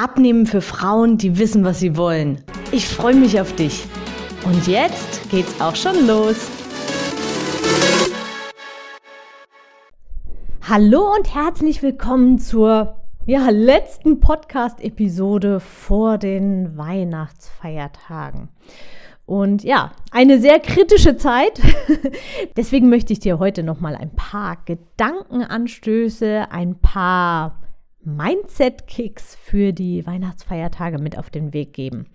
Abnehmen für Frauen, die wissen, was sie wollen. Ich freue mich auf dich. Und jetzt geht's auch schon los. Hallo und herzlich willkommen zur ja, letzten Podcast-Episode vor den Weihnachtsfeiertagen. Und ja, eine sehr kritische Zeit. Deswegen möchte ich dir heute noch mal ein paar Gedankenanstöße, ein paar Mindset-Kicks für die Weihnachtsfeiertage mit auf den Weg geben.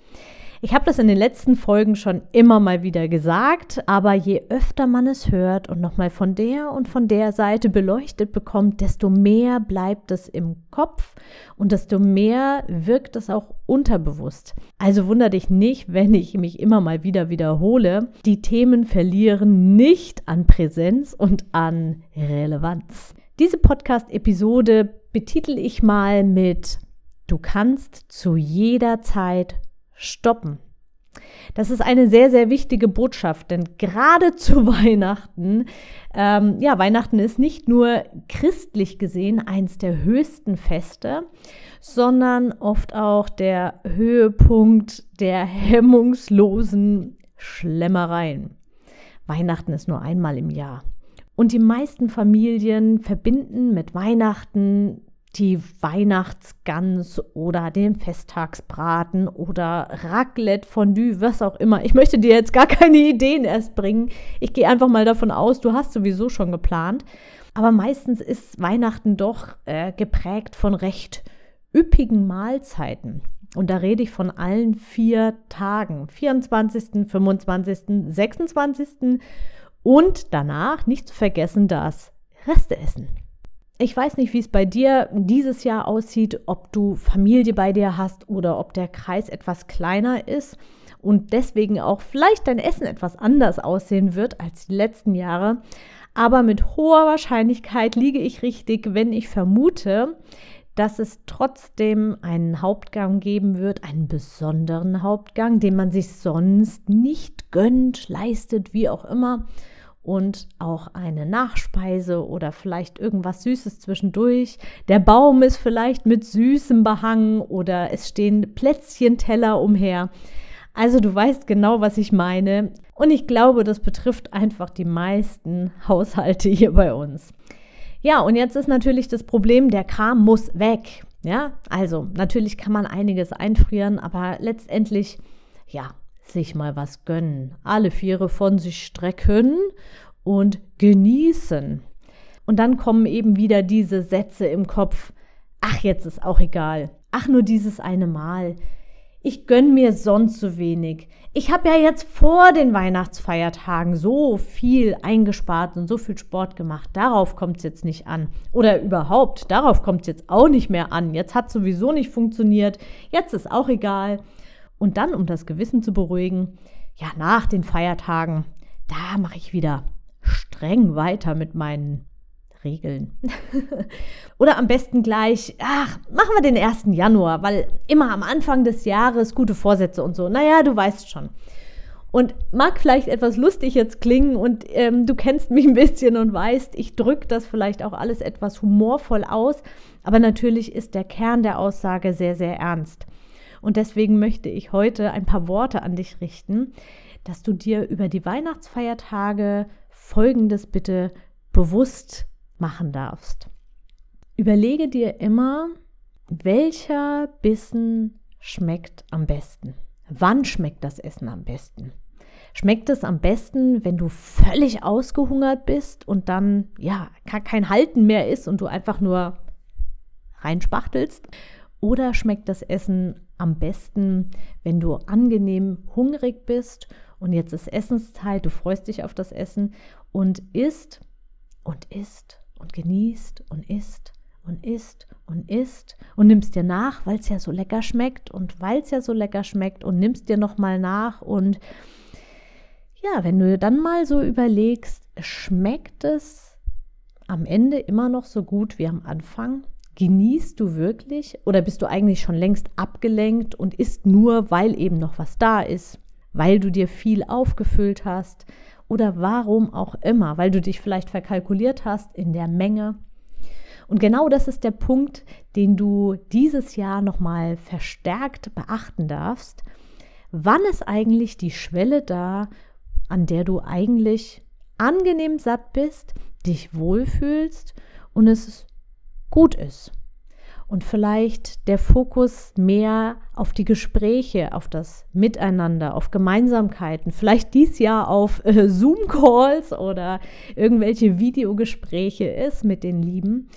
Ich habe das in den letzten Folgen schon immer mal wieder gesagt, aber je öfter man es hört und nochmal von der und von der Seite beleuchtet bekommt, desto mehr bleibt es im Kopf und desto mehr wirkt es auch unterbewusst. Also wundere dich nicht, wenn ich mich immer mal wieder wiederhole. Die Themen verlieren nicht an Präsenz und an Relevanz. Diese Podcast-Episode betitel ich mal mit Du kannst zu jeder Zeit stoppen. Das ist eine sehr, sehr wichtige Botschaft, denn gerade zu Weihnachten, ähm, ja, Weihnachten ist nicht nur christlich gesehen eins der höchsten Feste, sondern oft auch der Höhepunkt der hemmungslosen Schlemmereien. Weihnachten ist nur einmal im Jahr. Und die meisten Familien verbinden mit Weihnachten die Weihnachtsgans oder den Festtagsbraten oder Raclette, Fondue, was auch immer. Ich möchte dir jetzt gar keine Ideen erst bringen. Ich gehe einfach mal davon aus, du hast sowieso schon geplant. Aber meistens ist Weihnachten doch äh, geprägt von recht üppigen Mahlzeiten. Und da rede ich von allen vier Tagen. 24., 25., 26. und danach nicht zu vergessen das Resteessen. Ich weiß nicht, wie es bei dir dieses Jahr aussieht, ob du Familie bei dir hast oder ob der Kreis etwas kleiner ist und deswegen auch vielleicht dein Essen etwas anders aussehen wird als die letzten Jahre. Aber mit hoher Wahrscheinlichkeit liege ich richtig, wenn ich vermute, dass es trotzdem einen Hauptgang geben wird, einen besonderen Hauptgang, den man sich sonst nicht gönnt, leistet, wie auch immer und auch eine Nachspeise oder vielleicht irgendwas Süßes zwischendurch. Der Baum ist vielleicht mit Süßem behangen oder es stehen Plätzchenteller umher. Also du weißt genau, was ich meine. Und ich glaube, das betrifft einfach die meisten Haushalte hier bei uns. Ja, und jetzt ist natürlich das Problem, der Kram muss weg. Ja, also natürlich kann man einiges einfrieren, aber letztendlich, ja, sich mal was gönnen, alle Viere von sich strecken und genießen. Und dann kommen eben wieder diese Sätze im Kopf. Ach, jetzt ist auch egal. Ach, nur dieses eine Mal. Ich gönne mir sonst so wenig. Ich habe ja jetzt vor den Weihnachtsfeiertagen so viel eingespart und so viel Sport gemacht. Darauf kommt es jetzt nicht an. Oder überhaupt, darauf kommt es jetzt auch nicht mehr an. Jetzt hat sowieso nicht funktioniert. Jetzt ist auch egal. Und dann, um das Gewissen zu beruhigen, ja, nach den Feiertagen, da mache ich wieder streng weiter mit meinen Regeln. Oder am besten gleich, ach, machen wir den 1. Januar, weil immer am Anfang des Jahres gute Vorsätze und so. Naja, du weißt schon. Und mag vielleicht etwas lustig jetzt klingen und ähm, du kennst mich ein bisschen und weißt, ich drücke das vielleicht auch alles etwas humorvoll aus, aber natürlich ist der Kern der Aussage sehr, sehr ernst. Und deswegen möchte ich heute ein paar Worte an dich richten, dass du dir über die Weihnachtsfeiertage Folgendes bitte bewusst machen darfst. Überlege dir immer, welcher Bissen schmeckt am besten. Wann schmeckt das Essen am besten? Schmeckt es am besten, wenn du völlig ausgehungert bist und dann ja kein Halten mehr ist und du einfach nur reinspachtelst? Oder schmeckt das Essen am besten, wenn du angenehm hungrig bist und jetzt ist Essenszeit, du freust dich auf das Essen und isst und isst und genießt und isst und isst und isst und nimmst dir nach, weil es ja so lecker schmeckt und weil es ja so lecker schmeckt und nimmst dir nochmal nach und ja, wenn du dann mal so überlegst, schmeckt es am Ende immer noch so gut wie am Anfang? Genießt du wirklich oder bist du eigentlich schon längst abgelenkt und isst nur, weil eben noch was da ist, weil du dir viel aufgefüllt hast oder warum auch immer, weil du dich vielleicht verkalkuliert hast in der Menge? Und genau das ist der Punkt, den du dieses Jahr nochmal verstärkt beachten darfst. Wann ist eigentlich die Schwelle da, an der du eigentlich angenehm satt bist, dich wohlfühlst und es gut ist? und vielleicht der Fokus mehr auf die Gespräche, auf das Miteinander, auf Gemeinsamkeiten, vielleicht dies Jahr auf äh, Zoom-Calls oder irgendwelche Videogespräche ist mit den Lieben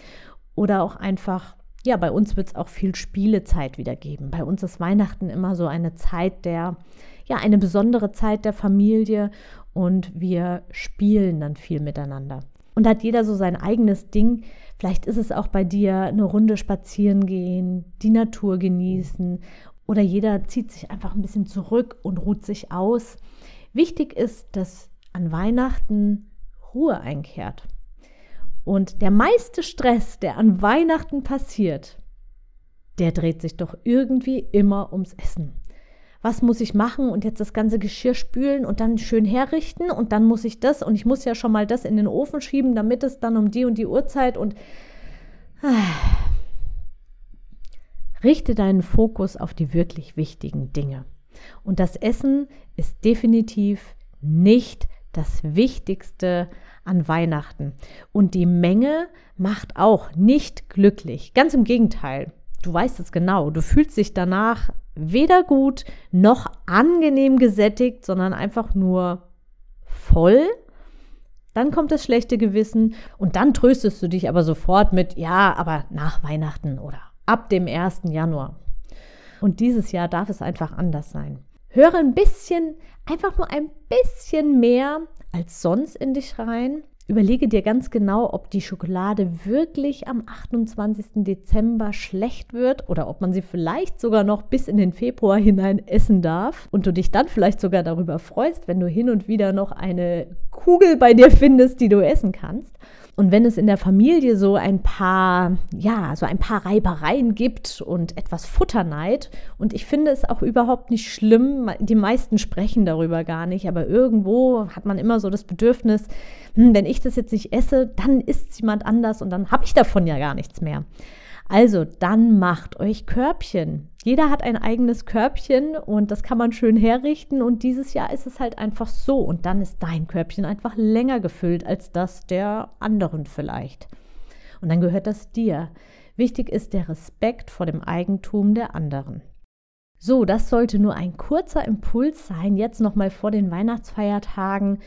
oder auch einfach, ja, bei uns wird es auch viel Spielezeit wieder geben. Bei uns ist Weihnachten immer so eine Zeit der, ja, eine besondere Zeit der Familie und wir spielen dann viel miteinander. Und hat jeder so sein eigenes Ding, Vielleicht ist es auch bei dir eine Runde spazieren gehen, die Natur genießen oder jeder zieht sich einfach ein bisschen zurück und ruht sich aus. Wichtig ist, dass an Weihnachten Ruhe einkehrt. Und der meiste Stress, der an Weihnachten passiert, der dreht sich doch irgendwie immer ums Essen was muss ich machen und jetzt das ganze Geschirr spülen und dann schön herrichten und dann muss ich das und ich muss ja schon mal das in den Ofen schieben, damit es dann um die und die Uhrzeit und ah. richte deinen Fokus auf die wirklich wichtigen Dinge. Und das Essen ist definitiv nicht das Wichtigste an Weihnachten. Und die Menge macht auch nicht glücklich. Ganz im Gegenteil. Du weißt es genau. Du fühlst dich danach weder gut noch angenehm gesättigt, sondern einfach nur voll. Dann kommt das schlechte Gewissen und dann tröstest du dich aber sofort mit, ja, aber nach Weihnachten oder ab dem 1. Januar. Und dieses Jahr darf es einfach anders sein. Höre ein bisschen, einfach nur ein bisschen mehr als sonst in dich rein Überlege dir ganz genau, ob die Schokolade wirklich am 28. Dezember schlecht wird oder ob man sie vielleicht sogar noch bis in den Februar hinein essen darf und du dich dann vielleicht sogar darüber freust, wenn du hin und wieder noch eine Kugel bei dir findest, die du essen kannst. Und wenn es in der Familie so ein paar, ja, so ein paar Reibereien gibt und etwas Futterneid, und ich finde es auch überhaupt nicht schlimm, die meisten sprechen darüber gar nicht, aber irgendwo hat man immer so das Bedürfnis, hm, wenn ich das jetzt nicht esse, dann isst jemand anders und dann habe ich davon ja gar nichts mehr. Also dann macht euch Körbchen. Jeder hat ein eigenes Körbchen und das kann man schön herrichten und dieses Jahr ist es halt einfach so und dann ist dein Körbchen einfach länger gefüllt als das der anderen vielleicht. Und dann gehört das dir. Wichtig ist der Respekt vor dem Eigentum der anderen. So, das sollte nur ein kurzer Impuls sein, jetzt nochmal vor den Weihnachtsfeiertagen.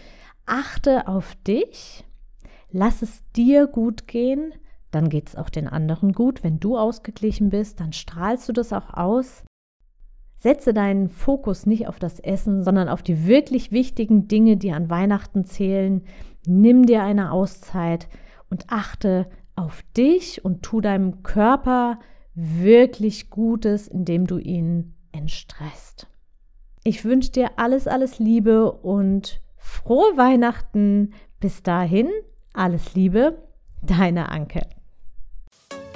Achte auf dich, lass es dir gut gehen, dann geht es auch den anderen gut. Wenn du ausgeglichen bist, dann strahlst du das auch aus. Setze deinen Fokus nicht auf das Essen, sondern auf die wirklich wichtigen Dinge, die an Weihnachten zählen. Nimm dir eine Auszeit und achte auf dich und tu deinem Körper wirklich Gutes, indem du ihn entstresst. Ich wünsche dir alles, alles Liebe und frohe Weihnachten. Bis dahin, alles Liebe, deine Anke.